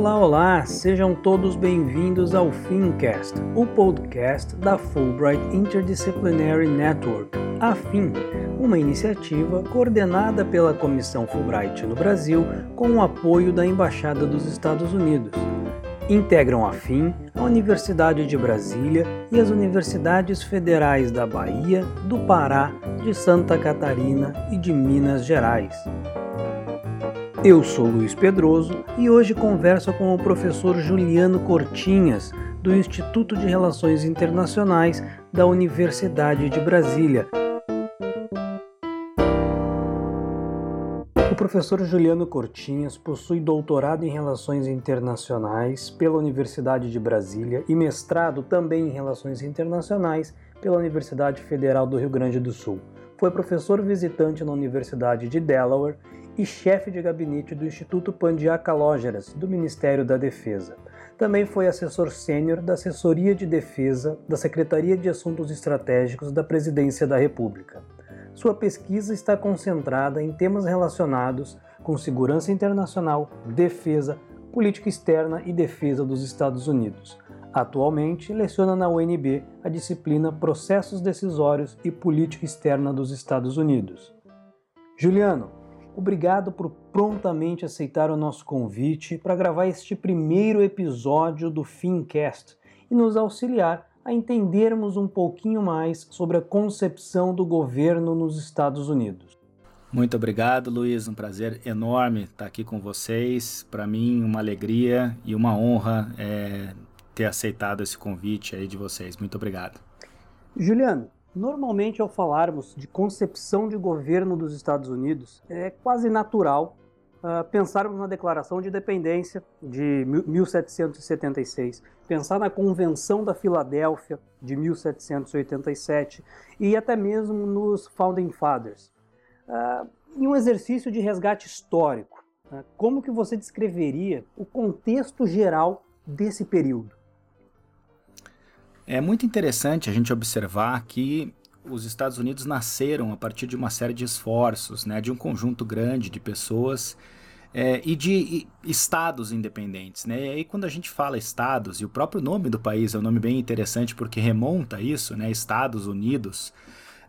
Olá, olá! Sejam todos bem-vindos ao Fincast, o podcast da Fulbright Interdisciplinary Network, a uma iniciativa coordenada pela Comissão Fulbright no Brasil com o apoio da Embaixada dos Estados Unidos. Integram a FIM a Universidade de Brasília e as universidades federais da Bahia, do Pará, de Santa Catarina e de Minas Gerais. Eu sou Luiz Pedroso e hoje converso com o professor Juliano Cortinhas, do Instituto de Relações Internacionais da Universidade de Brasília. O professor Juliano Cortinhas possui doutorado em Relações Internacionais pela Universidade de Brasília e mestrado também em Relações Internacionais pela Universidade Federal do Rio Grande do Sul. Foi professor visitante na Universidade de Delaware e chefe de gabinete do Instituto Pandiacalógeras, do Ministério da Defesa. Também foi assessor sênior da Assessoria de Defesa da Secretaria de Assuntos Estratégicos da Presidência da República. Sua pesquisa está concentrada em temas relacionados com segurança internacional, defesa, política externa e defesa dos Estados Unidos. Atualmente, leciona na UNB a disciplina Processos Decisórios e Política Externa dos Estados Unidos. Juliano, Obrigado por prontamente aceitar o nosso convite para gravar este primeiro episódio do Fincast e nos auxiliar a entendermos um pouquinho mais sobre a concepção do governo nos Estados Unidos. Muito obrigado, Luiz. Um prazer enorme estar aqui com vocês. Para mim, uma alegria e uma honra é, ter aceitado esse convite aí de vocês. Muito obrigado. Juliano, Normalmente, ao falarmos de concepção de governo dos Estados Unidos, é quase natural uh, pensarmos na Declaração de Independência de 1776, pensar na Convenção da Filadélfia de 1787 e até mesmo nos Founding Fathers. Uh, em um exercício de resgate histórico, uh, como que você descreveria o contexto geral desse período? É muito interessante a gente observar que os Estados Unidos nasceram a partir de uma série de esforços, né, de um conjunto grande de pessoas é, e de e, estados independentes. Né? E aí, quando a gente fala estados, e o próprio nome do país é um nome bem interessante porque remonta a isso, né, Estados Unidos,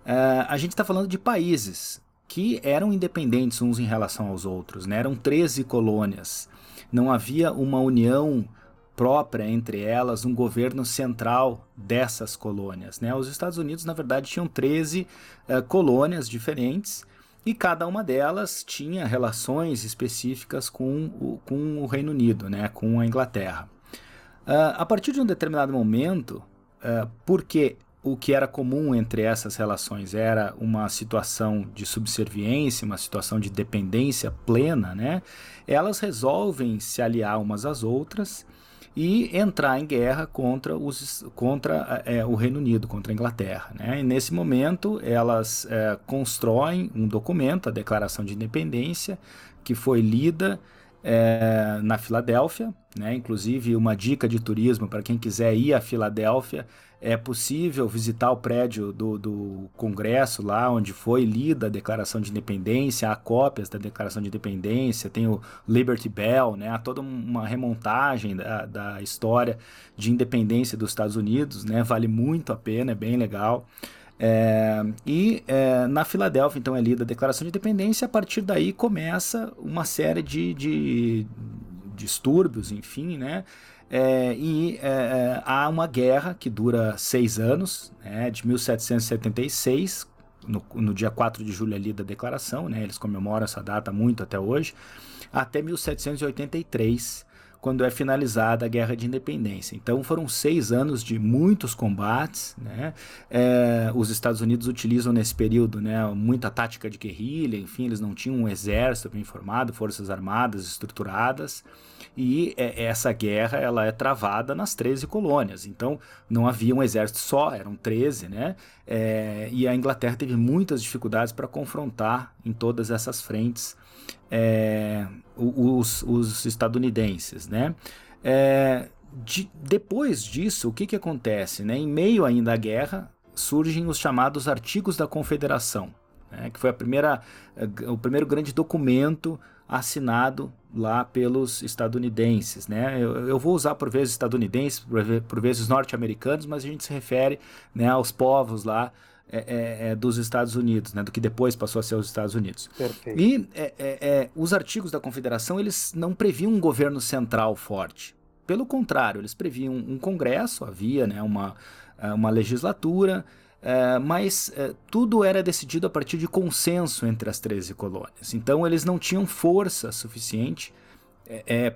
é, a gente está falando de países que eram independentes uns em relação aos outros. Né? Eram 13 colônias. Não havia uma união própria entre elas, um governo central dessas colônias. Né? Os Estados Unidos, na verdade, tinham 13 uh, colônias diferentes e cada uma delas tinha relações específicas com o, com o Reino Unido, né? com a Inglaterra. Uh, a partir de um determinado momento, uh, porque o que era comum entre essas relações era uma situação de subserviência, uma situação de dependência plena, né? elas resolvem se aliar umas às outras e entrar em guerra contra, os, contra é, o Reino Unido, contra a Inglaterra. Né? E nesse momento, elas é, constroem um documento, a Declaração de Independência, que foi lida é, na Filadélfia, né? inclusive uma dica de turismo para quem quiser ir à Filadélfia, é possível visitar o prédio do, do Congresso, lá onde foi lida a Declaração de Independência, há cópias da Declaração de Independência, tem o Liberty Bell, né? há toda uma remontagem da, da história de independência dos Estados Unidos, né? vale muito a pena, é bem legal. É, e é, na Filadélfia, então, é lida a Declaração de Independência, a partir daí começa uma série de, de distúrbios, enfim, né? É, e é, é, há uma guerra que dura seis anos, né, de 1776, no, no, dia 4 de julho ali da declaração, né, eles comemoram essa data muito até hoje, até 1783, quando é finalizada a Guerra de Independência. Então foram seis anos de muitos combates. Né? É, os Estados Unidos utilizam nesse período né, muita tática de guerrilha, enfim, eles não tinham um exército bem formado, forças armadas estruturadas. E é, essa guerra ela é travada nas 13 colônias. Então não havia um exército só, eram 13, né? É, e a Inglaterra teve muitas dificuldades para confrontar em todas essas frentes é, os, os, estadunidenses, né? É, de, depois disso, o que, que acontece? Né? Em meio ainda à guerra, surgem os chamados artigos da Confederação. né, que foi a primeira, o primeiro grande documento assinado lá pelos estadunidenses. Né? Eu, eu, vou usar por vezes estadunidenses, por, por vezes norte-americanos, mas a gente se refere né, aos povos lá é, é, é, dos Estados Unidos, né, do que depois passou a ser os Estados Unidos. Perfeito. E é, é, é, os artigos da Confederação eles não previam um governo central forte. Pelo contrário, eles previam um congresso, havia né, uma, uma legislatura, mas tudo era decidido a partir de consenso entre as 13 colônias. Então eles não tinham força suficiente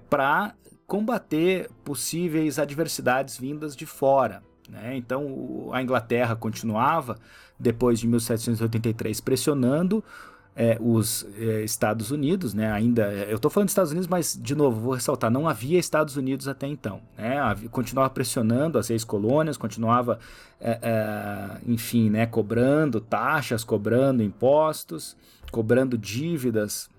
para combater possíveis adversidades vindas de fora. Né? Então a Inglaterra continuava, depois de 1783, pressionando é, os é, Estados Unidos, né? Ainda, é, eu estou falando dos Estados Unidos, mas de novo vou ressaltar, não havia Estados Unidos até então, né? Continuava pressionando as seis colônias, continuava, é, é, enfim, né? Cobrando taxas, cobrando impostos, cobrando dívidas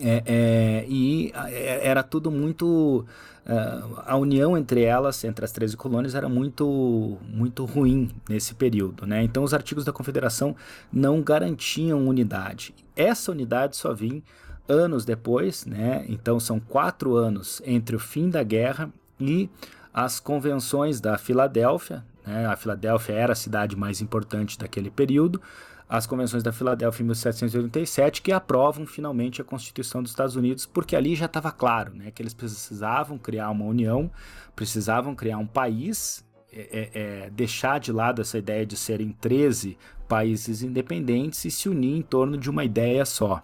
é, é, e é, era tudo muito. Uh, a união entre elas, entre as 13 colônias, era muito, muito ruim nesse período. Né? Então, os artigos da Confederação não garantiam unidade. Essa unidade só vinha anos depois, né? então são quatro anos entre o fim da guerra e as convenções da Filadélfia. Né? A Filadélfia era a cidade mais importante daquele período as convenções da Filadélfia em 1787 que aprovam finalmente a Constituição dos Estados Unidos, porque ali já estava claro né, que eles precisavam criar uma união, precisavam criar um país, é, é, é deixar de lado essa ideia de serem 13 países independentes e se unir em torno de uma ideia só.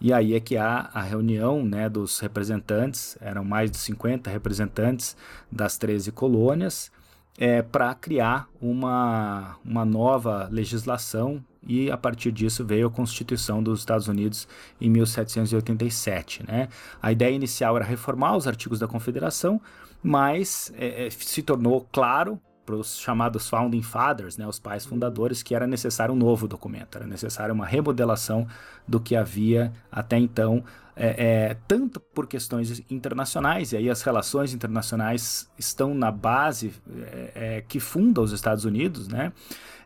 E aí é que há a reunião né, dos representantes, eram mais de 50 representantes das 13 colônias, é, para criar uma, uma nova legislação e a partir disso veio a Constituição dos Estados Unidos em 1787. Né? A ideia inicial era reformar os artigos da Confederação, mas é, é se tornou claro para os chamados Founding Fathers, né, os pais fundadores, que era necessário um novo documento, era necessário uma remodelação do que havia até então, é, é, tanto por questões internacionais, e aí as relações internacionais estão na base é, é que funda os Estados Unidos, né?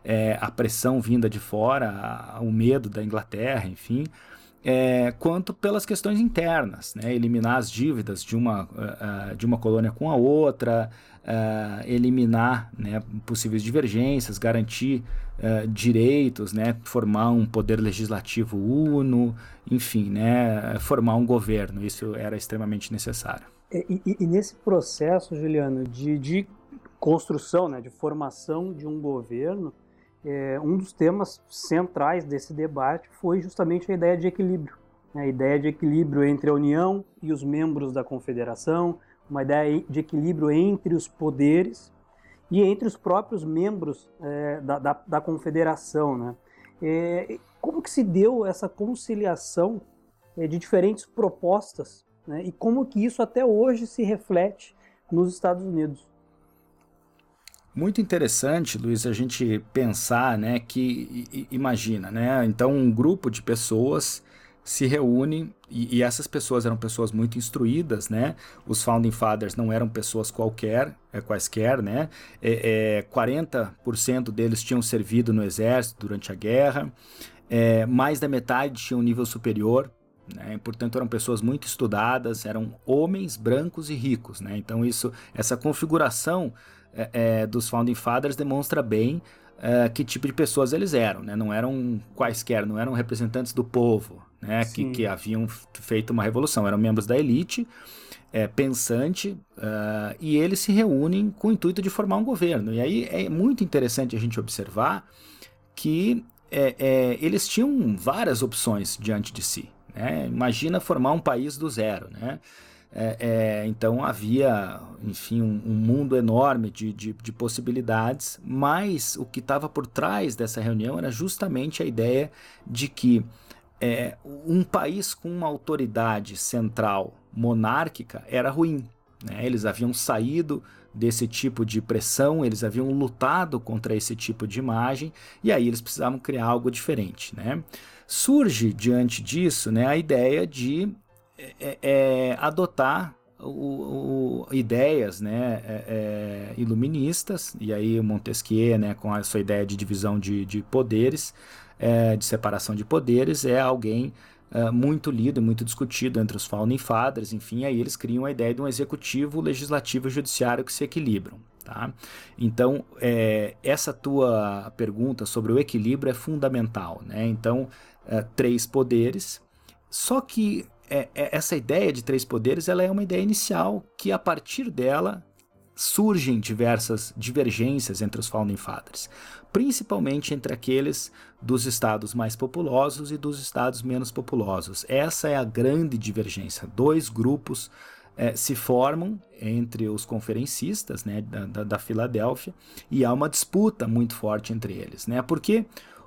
É, a pressão vinda de fora, a, o medo da Inglaterra, enfim, é, quanto pelas questões internas, né? eliminar as dívidas de uma, uh, de uma colônia com a outra, uh, eliminar né, possíveis divergências, garantir uh, direitos, né? formar um poder legislativo uno, enfim, né? formar um governo. Isso era extremamente necessário. E, e, e nesse processo, Juliano, de, de construção, né, de formação de um governo, é, um dos temas centrais desse debate foi justamente a ideia de equilíbrio. Né? A ideia de equilíbrio entre a União e os membros da Confederação, uma ideia de equilíbrio entre os poderes e entre os próprios membros é, da, da, da, Confederação. Né? É, como que se deu essa conciliação é, de diferentes propostas né? e como que isso até hoje se reflete nos Estados Unidos? Muito interessante, Luiz, a gente pensar, né, que imagina, né, então um grupo de pessoas se reúne e, e, essas pessoas eram pessoas muito instruídas, né? Os founding fathers não eram pessoas qualquer, é, quaisquer, né? É, é, 40% deles tinham servido no exército durante a guerra, é, mais da metade tinham um nível superior, né? Portanto, eram pessoas muito estudadas, eram homens brancos e ricos, né? Então isso, essa configuração é, é, dos Founding Fathers demonstra bem é, que tipo de pessoas eles eram, né? Não eram quaisquer, não eram representantes do povo, né? Que, que, haviam feito uma revolução, eram membros da elite, é, pensante, uh, e eles se reúnem com o intuito de formar um governo. E aí é muito interessante a gente observar que é, é, eles tinham várias opções diante de si. Né? Imagina formar um país do zero, né? É, é, então havia, enfim, um, um mundo enorme de, de, de, possibilidades, mas o que estava por trás dessa reunião era justamente a ideia de que é, um país com uma autoridade central monárquica era ruim. Né? Eles haviam saído desse tipo de pressão, eles haviam lutado contra esse tipo de imagem e aí eles precisavam criar algo diferente. Né? Surge diante disso né, a ideia de é, é, adotar o, o, ideias né, é, é, iluministas, e aí Montesquieu, né, com a sua ideia de divisão de, de poderes, é, de separação de poderes é alguém uh, muito lido, muito discutido entre os founding fathers, enfim, aí eles criam a ideia de um executivo, legislativo e judiciário que se equilibram. Tá? Então, é, essa tua pergunta sobre o equilíbrio é fundamental. Né? Então, é, três poderes, só que é, é, essa ideia de três poderes ela é uma ideia inicial que, a partir dela, surgem diversas divergências entre os founding fathers, principalmente entre aqueles dos estados mais populosos e dos estados menos populosos. Essa é a grande divergência. Dois grupos é, se formam entre os conferencistas né, da, da, da, Filadélfia e há uma disputa muito forte entre eles, né, porque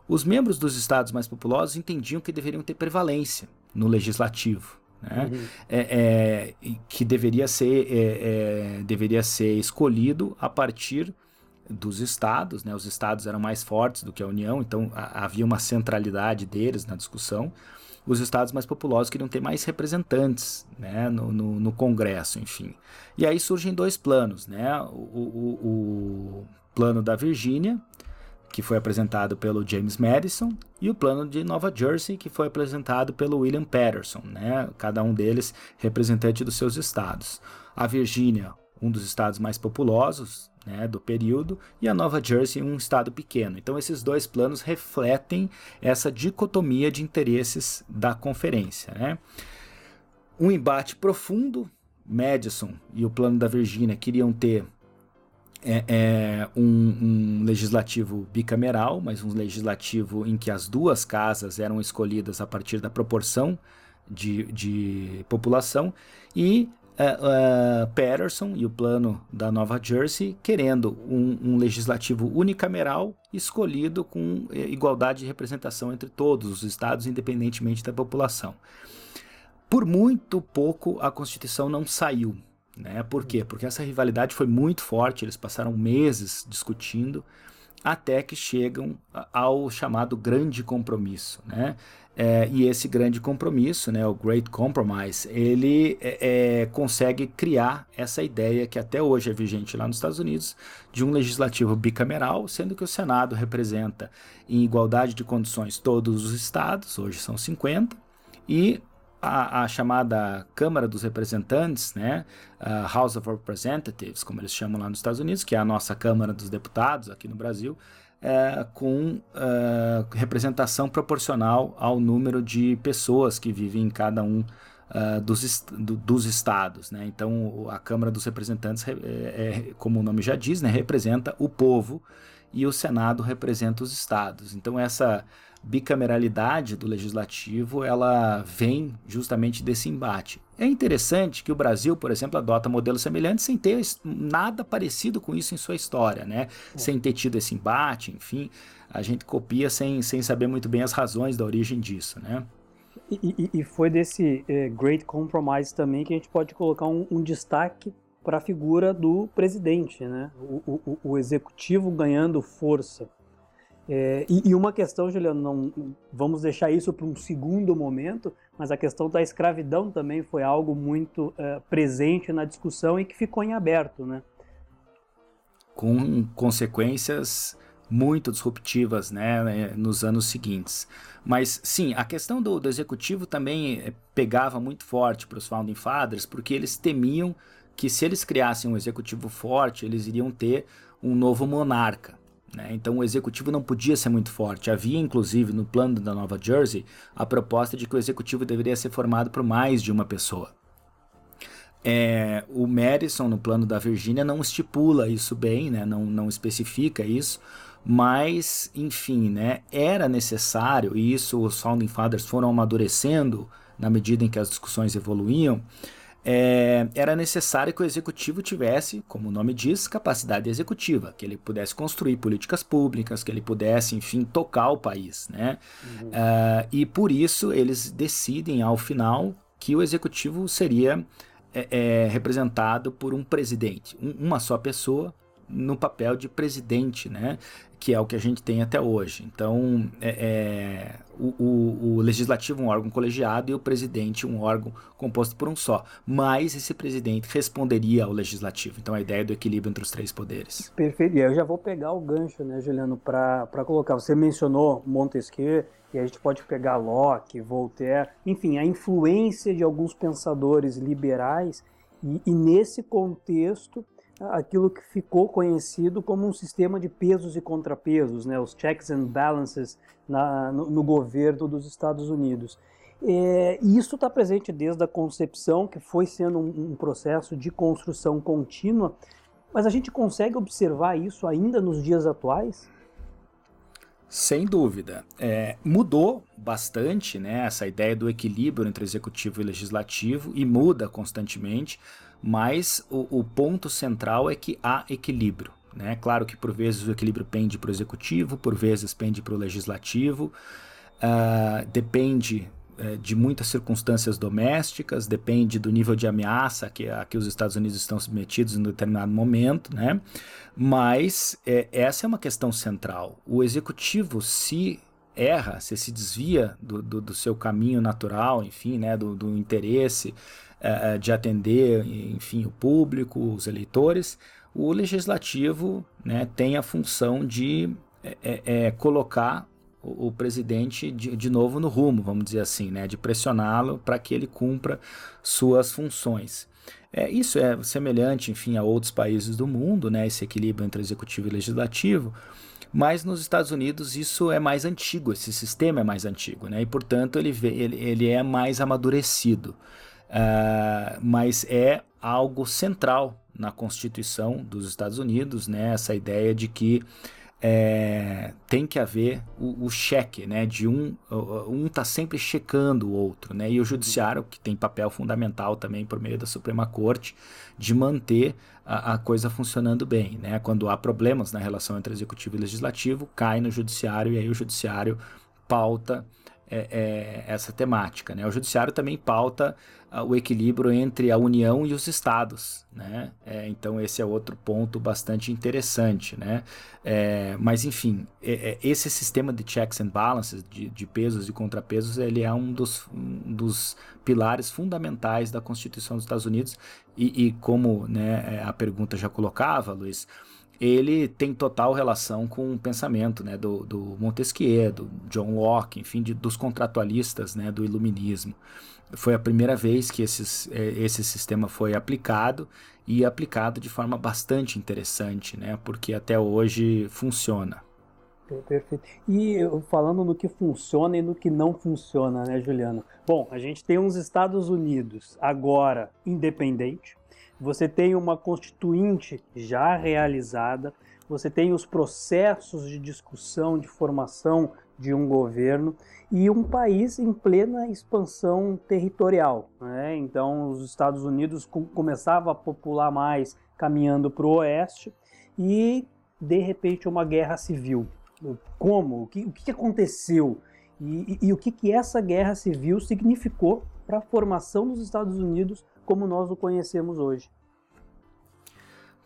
os membros dos estados mais populosos entendiam que deveriam ter prevalência no legislativo, né, uhum. é, é, que deveria ser, é, é, deveria ser escolhido a partir dos estados, né, os estados eram mais fortes do que a União, então a, havia uma centralidade deles na discussão os estados mais populosos queriam ter mais representantes né, no, no, no Congresso, enfim. E aí surgem dois planos, né? O, o, o plano da Virgínia, que foi apresentado pelo James Madison, e o plano de Nova Jersey, que foi apresentado pelo William Patterson, né? cada um deles representante dos seus estados. A Virgínia, um dos estados mais populosos né, do período, e a Nova Jersey, um estado pequeno. Então, esses dois planos refletem essa dicotomia de interesses da conferência. Né? Um embate profundo. Madison e o plano da Virgínia queriam ter é, é, um, um, legislativo bicameral, mas um legislativo em que as duas casas eram escolhidas a partir da proporção de, de população, e uh, uh, Patterson e o plano da Nova Jersey querendo um, um legislativo unicameral escolhido com eh, igualdade de representação entre todos os estados, independentemente da população. Por muito pouco a Constituição não saiu. Né? Por quê? Porque essa rivalidade foi muito forte, eles passaram meses discutindo até que chegam ao chamado grande compromisso, né? É, e esse grande compromisso, né, o Great Compromise, ele é, é, consegue criar essa ideia que até hoje é vigente lá nos Estados Unidos de um legislativo bicameral, sendo que o Senado representa em igualdade de condições todos os estados, hoje são 50, e a, a, chamada Câmara dos Representantes, né, House of Representatives, como eles chamam lá nos Estados Unidos, que é a nossa Câmara dos Deputados aqui no Brasil, é, com é, representação proporcional ao número de pessoas que vivem em cada um uh, dos, est do, dos estados. Né? Então, a Câmara dos Representantes, é, é, como o nome já diz, né, representa o povo e o Senado representa os estados. Então, essa bicameralidade do legislativo ela vem justamente desse embate. É interessante que o Brasil, por exemplo, adota modelos semelhantes sem ter nada parecido com isso em sua história, né? É. Sem ter tido esse embate, enfim, a gente copia sem, sem saber muito bem as razões da origem disso, né? E, e, e foi desse é, Great Compromise também que a gente pode colocar um, um destaque para a figura do presidente, né? O, o, o executivo ganhando força. É, e, e, uma questão, Juliano, não, vamos deixar isso para um segundo momento, mas a questão da escravidão também foi algo muito é, presente na discussão e que ficou em aberto, né? Com consequências muito disruptivas né, né nos anos seguintes. Mas sim, a questão do, do executivo também é, pegava muito forte para os founding fathers, porque eles temiam que se eles criassem um executivo forte, eles iriam ter um novo monarca. Né? Então o executivo não podia ser muito forte. Havia, inclusive, no plano da Nova Jersey, a proposta de que o executivo deveria ser formado por mais de uma pessoa. É, o Madison, no plano da Virgínia, não estipula isso bem, né? não, não especifica isso, mas, enfim, né? era necessário, e isso os Founding Fathers foram amadurecendo na medida em que as discussões evoluíam, é, era necessário que o executivo tivesse, como o nome diz, capacidade executiva, que ele pudesse construir políticas públicas, que ele pudesse, enfim, tocar o país. Né? Uhum. Uh, e por isso eles decidem, ao final, que o executivo seria é, é, representado por um presidente, um, uma só pessoa, no papel de presidente, né? que é o que a gente tem até hoje. Então, é, é o, o, legislativo um órgão colegiado e o presidente um órgão composto por um só. Mas esse presidente responderia ao legislativo. Então, a ideia do equilíbrio entre os três poderes. Perfeito. E eu já vou pegar o gancho, né, Juliano, para colocar. Você mencionou Montesquieu e a gente pode pegar Locke, Voltaire, enfim, a influência de alguns pensadores liberais. e, e nesse contexto aquilo que ficou conhecido como um sistema de pesos e contrapesos, né, os checks and balances na, no, no, governo dos Estados Unidos. É, e isso está presente desde a concepção, que foi sendo um, um processo de construção contínua, mas a gente consegue observar isso ainda nos dias atuais? Sem dúvida. É, mudou bastante né, essa ideia do equilíbrio entre executivo e legislativo e muda constantemente mas o, o ponto central é que há equilíbrio. Né? Claro que por vezes o equilíbrio pende para o executivo, por vezes pende para o legislativo, uh, depende uh, de muitas circunstâncias domésticas, depende do nível de ameaça que, a que os Estados Unidos estão submetidos em determinado momento, né? mas é, essa é uma questão central. O executivo, se erra, se se desvia do, do, do seu caminho natural, enfim, né, do, do interesse, é, de atender, enfim, o público, os eleitores, o legislativo né, tem a função de é, é colocar o, o presidente de, de, novo no rumo, vamos dizer assim, né, de pressioná-lo para que ele cumpra suas funções. É, isso é semelhante, enfim, a outros países do mundo, né, esse equilíbrio entre executivo e legislativo, mas nos Estados Unidos isso é mais antigo, esse sistema é mais antigo, né, e portanto ele, ele, ele é mais amadurecido. Uh, mas é algo central na Constituição dos Estados Unidos, né? Essa ideia de que é, tem que haver o, o, cheque, né? De um um está sempre checando o outro, né? E o judiciário que tem papel fundamental também por meio da Suprema Corte de manter a, a coisa funcionando bem, né? Quando há problemas na relação entre executivo e legislativo, cai no judiciário e aí o judiciário pauta é, é, essa temática. Né? O judiciário também pauta uh, o equilíbrio entre a União e os estados. Né? É, então esse é outro ponto bastante interessante. Né? É, mas enfim, é, é, esse sistema de checks and balances, de, de, pesos e contrapesos, ele é um dos, um dos pilares fundamentais da Constituição dos Estados Unidos e, e como né, a pergunta já colocava, Luiz, ele tem total relação com o pensamento né, do, do Montesquieu, do John Locke, enfim, de, dos contratualistas né, do iluminismo. Foi a primeira vez que esses, é, esse sistema foi aplicado e aplicado de forma bastante interessante, né, porque até hoje funciona. Perfeito. E falando no que funciona e no que não funciona, né, Juliano? Bom, a gente tem uns Estados Unidos agora independente, você tem uma constituinte já realizada, você tem os processos de discussão, de formação de um governo e um país em plena expansão territorial. Né? Então, os Estados Unidos começavam a popular mais caminhando para o oeste e, de repente, uma guerra civil. Como? O que, o que aconteceu? E, e, e o que, que essa guerra civil significou para a formação dos Estados Unidos como nós o conhecemos hoje.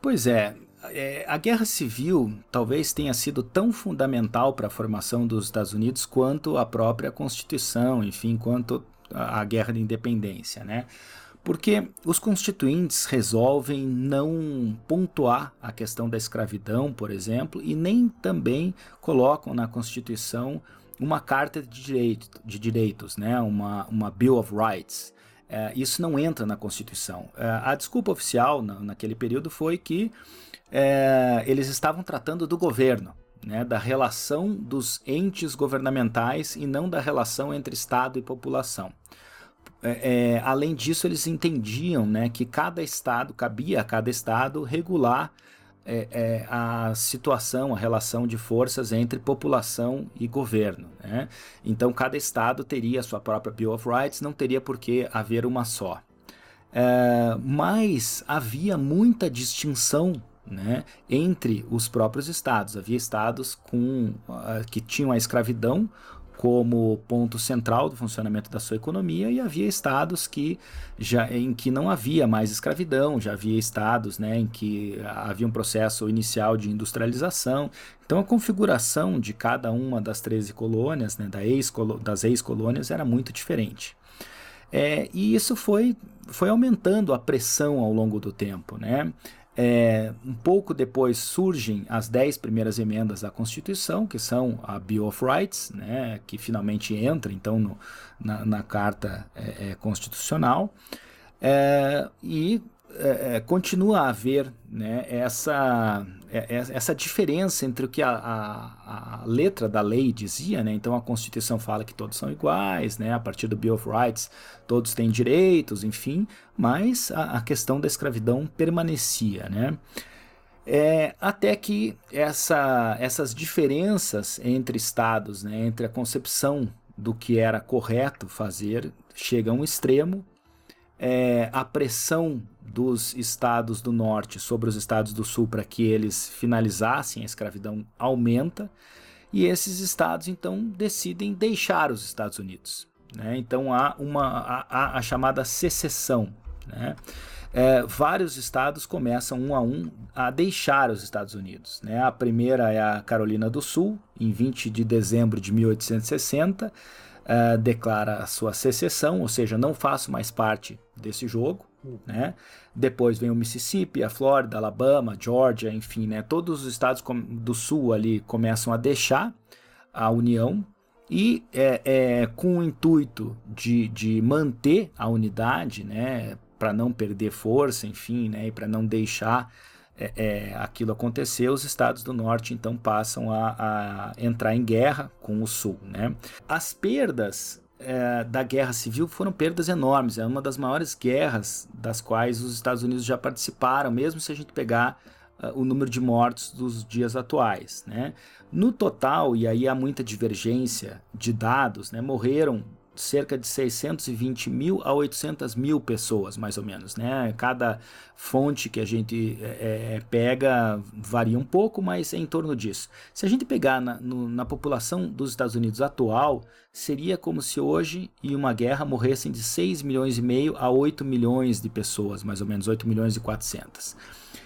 Pois é, é, a guerra civil talvez tenha sido tão fundamental para a formação dos Estados Unidos quanto a própria Constituição, enfim, quanto a, guerra de independência, né? Porque os constituintes resolvem não pontuar a questão da escravidão, por exemplo, e nem também colocam na Constituição uma carta de, direito, de direitos, né? uma, uma Bill of Rights. É, isso não entra na Constituição. É, a desculpa oficial na, naquele período foi que é, eles estavam tratando do governo, né, da relação dos entes governamentais e não da relação entre Estado e população. É, é, além disso, eles entendiam né, que cada Estado, cabia a cada Estado regular é, é, a situação, a relação de forças entre população e governo. Né? Então, cada estado teria a sua própria Bill of Rights, não teria por que haver uma só. É, mas havia muita distinção né, entre os próprios estados. Havia estados com, uh, que tinham a escravidão como ponto central do funcionamento da sua economia e havia estados que já em que não havia mais escravidão, já havia estados né, em que havia um processo inicial de industrialização. Então a configuração de cada uma das 13 colônias, né, da ex das ex-colônias, era muito diferente. É, e isso foi, foi aumentando a pressão ao longo do tempo. Né? É, um pouco depois surgem as dez primeiras emendas à Constituição, que são a Bill of Rights, né, que finalmente entra então no, na, na, Carta é, é, Constitucional, é, e é, é, continua a haver né, essa, é, é, essa diferença entre o que a, a, a, letra da lei dizia, né? então a Constituição fala que todos são iguais, né? a partir do Bill of Rights todos têm direitos, enfim, mas a, a questão da escravidão permanecia. Né? É, até que essa, essas diferenças entre estados, né, entre a concepção do que era correto fazer, chega a um extremo, é, a pressão dos estados do norte sobre os estados do sul para que eles finalizassem a escravidão aumenta e esses estados então decidem deixar os Estados Unidos. Né? Então há uma há, a chamada secessão. Né? É, vários estados começam um a um a deixar os Estados Unidos. Né? A primeira é a Carolina do Sul, em 20 de dezembro de 1860, é, declara a sua secessão, ou seja, não faço mais parte desse jogo. Né? Depois vem o Mississippi, a Flórida, Alabama, Georgia, enfim, né? todos os estados do sul ali começam a deixar a União e é, é, com o intuito de, de manter a unidade, né, para não perder força, enfim, né, e para não deixar é, é, aquilo acontecer, os estados do norte então passam a, a entrar em guerra com o sul. Né? As perdas é, da guerra civil foram perdas enormes. É uma das maiores guerras das quais os Estados Unidos já participaram, mesmo se a gente pegar uh, o número de mortos dos dias atuais. Né? No total, e aí há muita divergência de dados, né, morreram cerca de 620 mil a 800 mil pessoas, mais ou menos. Né? Cada fonte que a gente é, é, pega varia um pouco, mas é em torno disso. Se a gente pegar na, no, na população dos Estados Unidos atual, seria como se hoje, em uma guerra, morressem de 6 milhões e meio a 8 milhões de pessoas, mais ou menos 8 milhões e 400.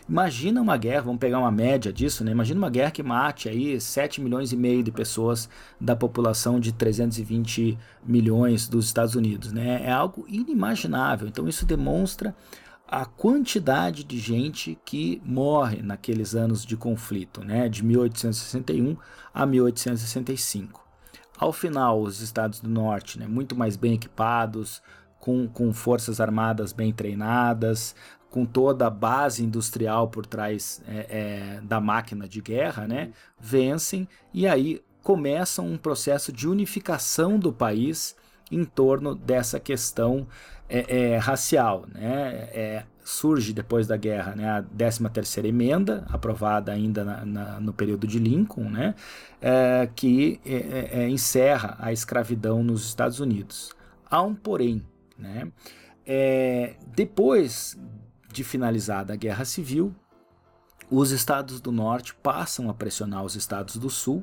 Imagina uma guerra, vamos pegar uma média disso, né? Imagina uma guerra que mate aí 7 milhões e meio de pessoas da população de 320 milhões dos Estados Unidos, né? É algo inimaginável. Então isso demonstra a quantidade de gente que morre naqueles anos de conflito, né? De 1861 a 1865. Ao final, os estados do norte, né, muito mais bem equipados, com, com forças armadas bem treinadas, com toda a base industrial por trás é, é, da máquina de guerra, né, vencem e aí começam um processo de unificação do país em torno dessa questão é, é racial. Né? É, surge depois da guerra né, a 13ª emenda, aprovada ainda na, na, no período de Lincoln, né, é, que encerra a escravidão nos Estados Unidos. Há um porém. Né? depois de finalizada a Guerra Civil, os estados do norte passam a pressionar os estados do sul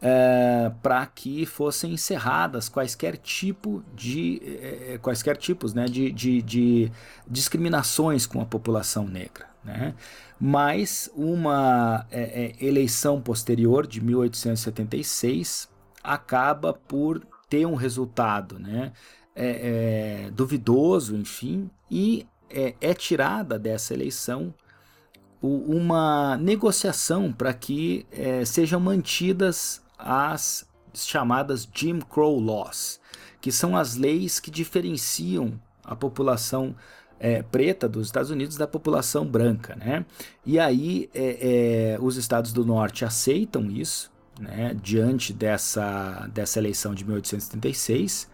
é, para que fossem encerradas quaisquer tipo de é, quaisquer tipos né, de, de, de, discriminações com a população negra. Né? Mas uma é, eleição posterior de 1876 acaba por ter um resultado né, duvidoso, enfim, e é, é tirada dessa eleição uma negociação para que é, sejam mantidas as chamadas Jim Crow Laws, que são as leis que diferenciam a população é, preta dos Estados Unidos da população branca, né? E aí é, é, os estados do norte aceitam isso, né? Diante dessa, dessa eleição de 1876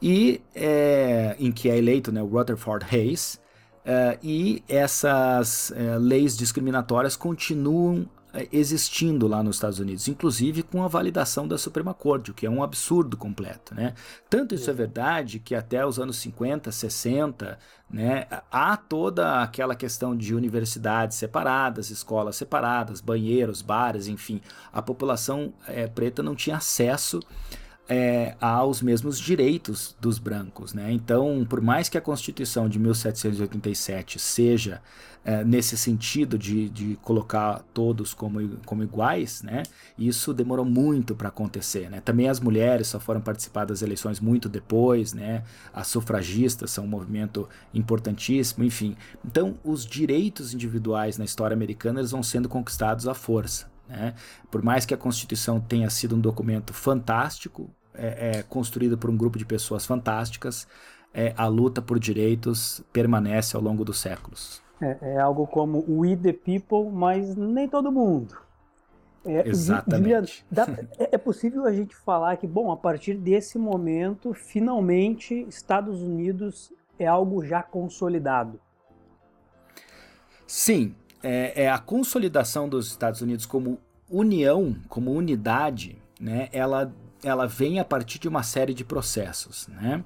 e é, em que é eleito né, o Rutherford Hayes, é, e essas é, leis discriminatórias continuam é, existindo lá nos Estados Unidos, inclusive com a validação da Suprema Corte, o que é um absurdo completo. Né? Tanto isso é verdade que até os anos 50, 60, né, há toda aquela questão de universidades separadas, escolas separadas, banheiros, bares, enfim. A população é, preta não tinha acesso é, aos mesmos direitos dos brancos. Né? Então, por mais que a Constituição de 1787 seja é, nesse sentido de, de colocar todos como, como iguais, né? isso demorou muito para acontecer. Né? Também as mulheres só foram participar das eleições muito depois, né? as sufragistas são um movimento importantíssimo, enfim. Então, os direitos individuais na história americana eles vão sendo conquistados à força. Né? Por mais que a Constituição tenha sido um documento fantástico, é, é, construído por um grupo de pessoas fantásticas, é, a luta por direitos permanece ao longo dos séculos. É, é, algo como we the people, mas nem todo mundo. É, Exatamente. dá, é, é possível a gente falar que, bom, a partir desse momento, finalmente, Estados Unidos é algo já consolidado. Sim, é, é, a consolidação dos Estados Unidos como união, como unidade, né, ela, ela vem a partir de uma série de processos. Né?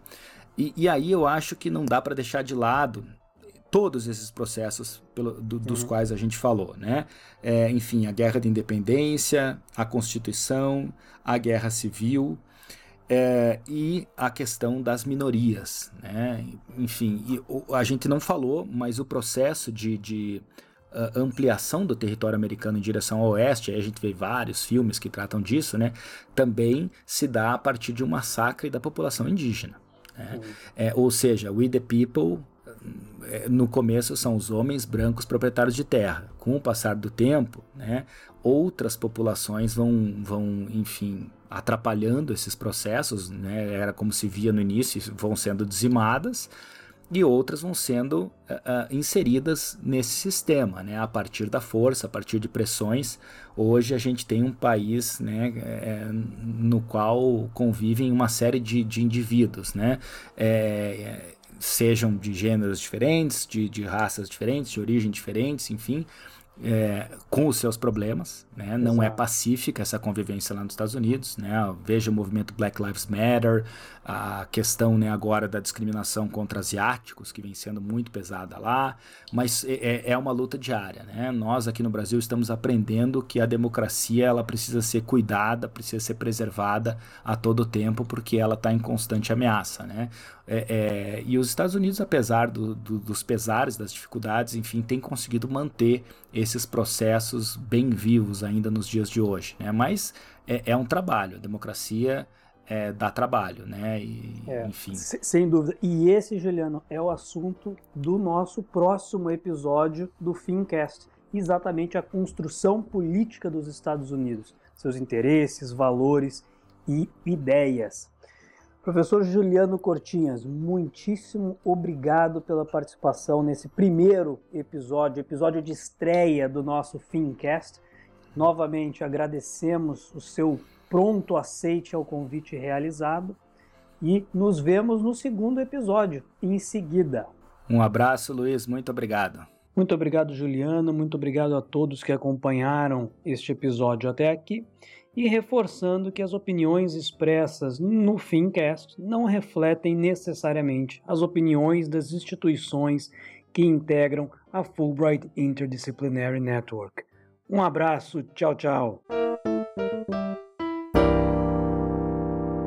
E, e aí eu acho que não dá para deixar de lado todos esses processos pelo, do, dos uhum. quais a gente falou, né? É, enfim, a guerra de independência, a Constituição, a guerra civil é, e a questão das minorias, né? Enfim, e, o, a gente não falou, mas o processo de, de ampliação do território americano em direção ao oeste, aí a gente vê vários filmes que tratam disso, né? Também se dá a partir de um massacre da população indígena. Né? É, ou seja, we the people é, no começo são os homens brancos proprietários de terra. Com o passar do tempo, né, outras populações vão, vão, enfim, atrapalhando esses processos, né, era como se via no início, vão sendo dizimadas, e outras vão sendo uh, inseridas nesse sistema, né, a partir da força, a partir de pressões. Hoje a gente tem um país né, é, no qual convivem uma série de, de indivíduos, né, é, sejam de gêneros diferentes, de, de raças diferentes, de origem diferentes, enfim, é, com os seus problemas, né? Não é pacífica essa convivência lá nos Estados Unidos, né? Veja o movimento Black Lives Matter, a questão né, agora da discriminação contra asiáticos, que vem sendo muito pesada lá, mas é, é, é uma luta diária, né? Nós aqui no Brasil estamos aprendendo que a democracia ela precisa ser cuidada, precisa ser preservada a todo tempo, porque ela está em constante ameaça, né? É, é, e os Estados Unidos, apesar do, do, dos pesares, das dificuldades, enfim, tem conseguido manter esses processos bem vivos ainda nos dias de hoje. Né? Mas é, é um trabalho, a democracia é, dá trabalho, né? E, é, enfim. Sem dúvida. E esse, Juliano, é o assunto do nosso próximo episódio do Fincast. Exatamente a construção política dos Estados Unidos, seus interesses, valores e ideias. Professor Juliano Cortinhas, muitíssimo obrigado pela participação nesse primeiro episódio, episódio de estreia do nosso Fincast. Novamente agradecemos o seu pronto aceite ao convite realizado e nos vemos no segundo episódio em seguida. Um abraço, Luiz, muito obrigado. Muito obrigado, Juliano, muito obrigado a todos que acompanharam este episódio até aqui e reforçando que as opiniões expressas no Fincast não refletem necessariamente as opiniões das instituições que integram a Fulbright Interdisciplinary Network. Um abraço, tchau, tchau.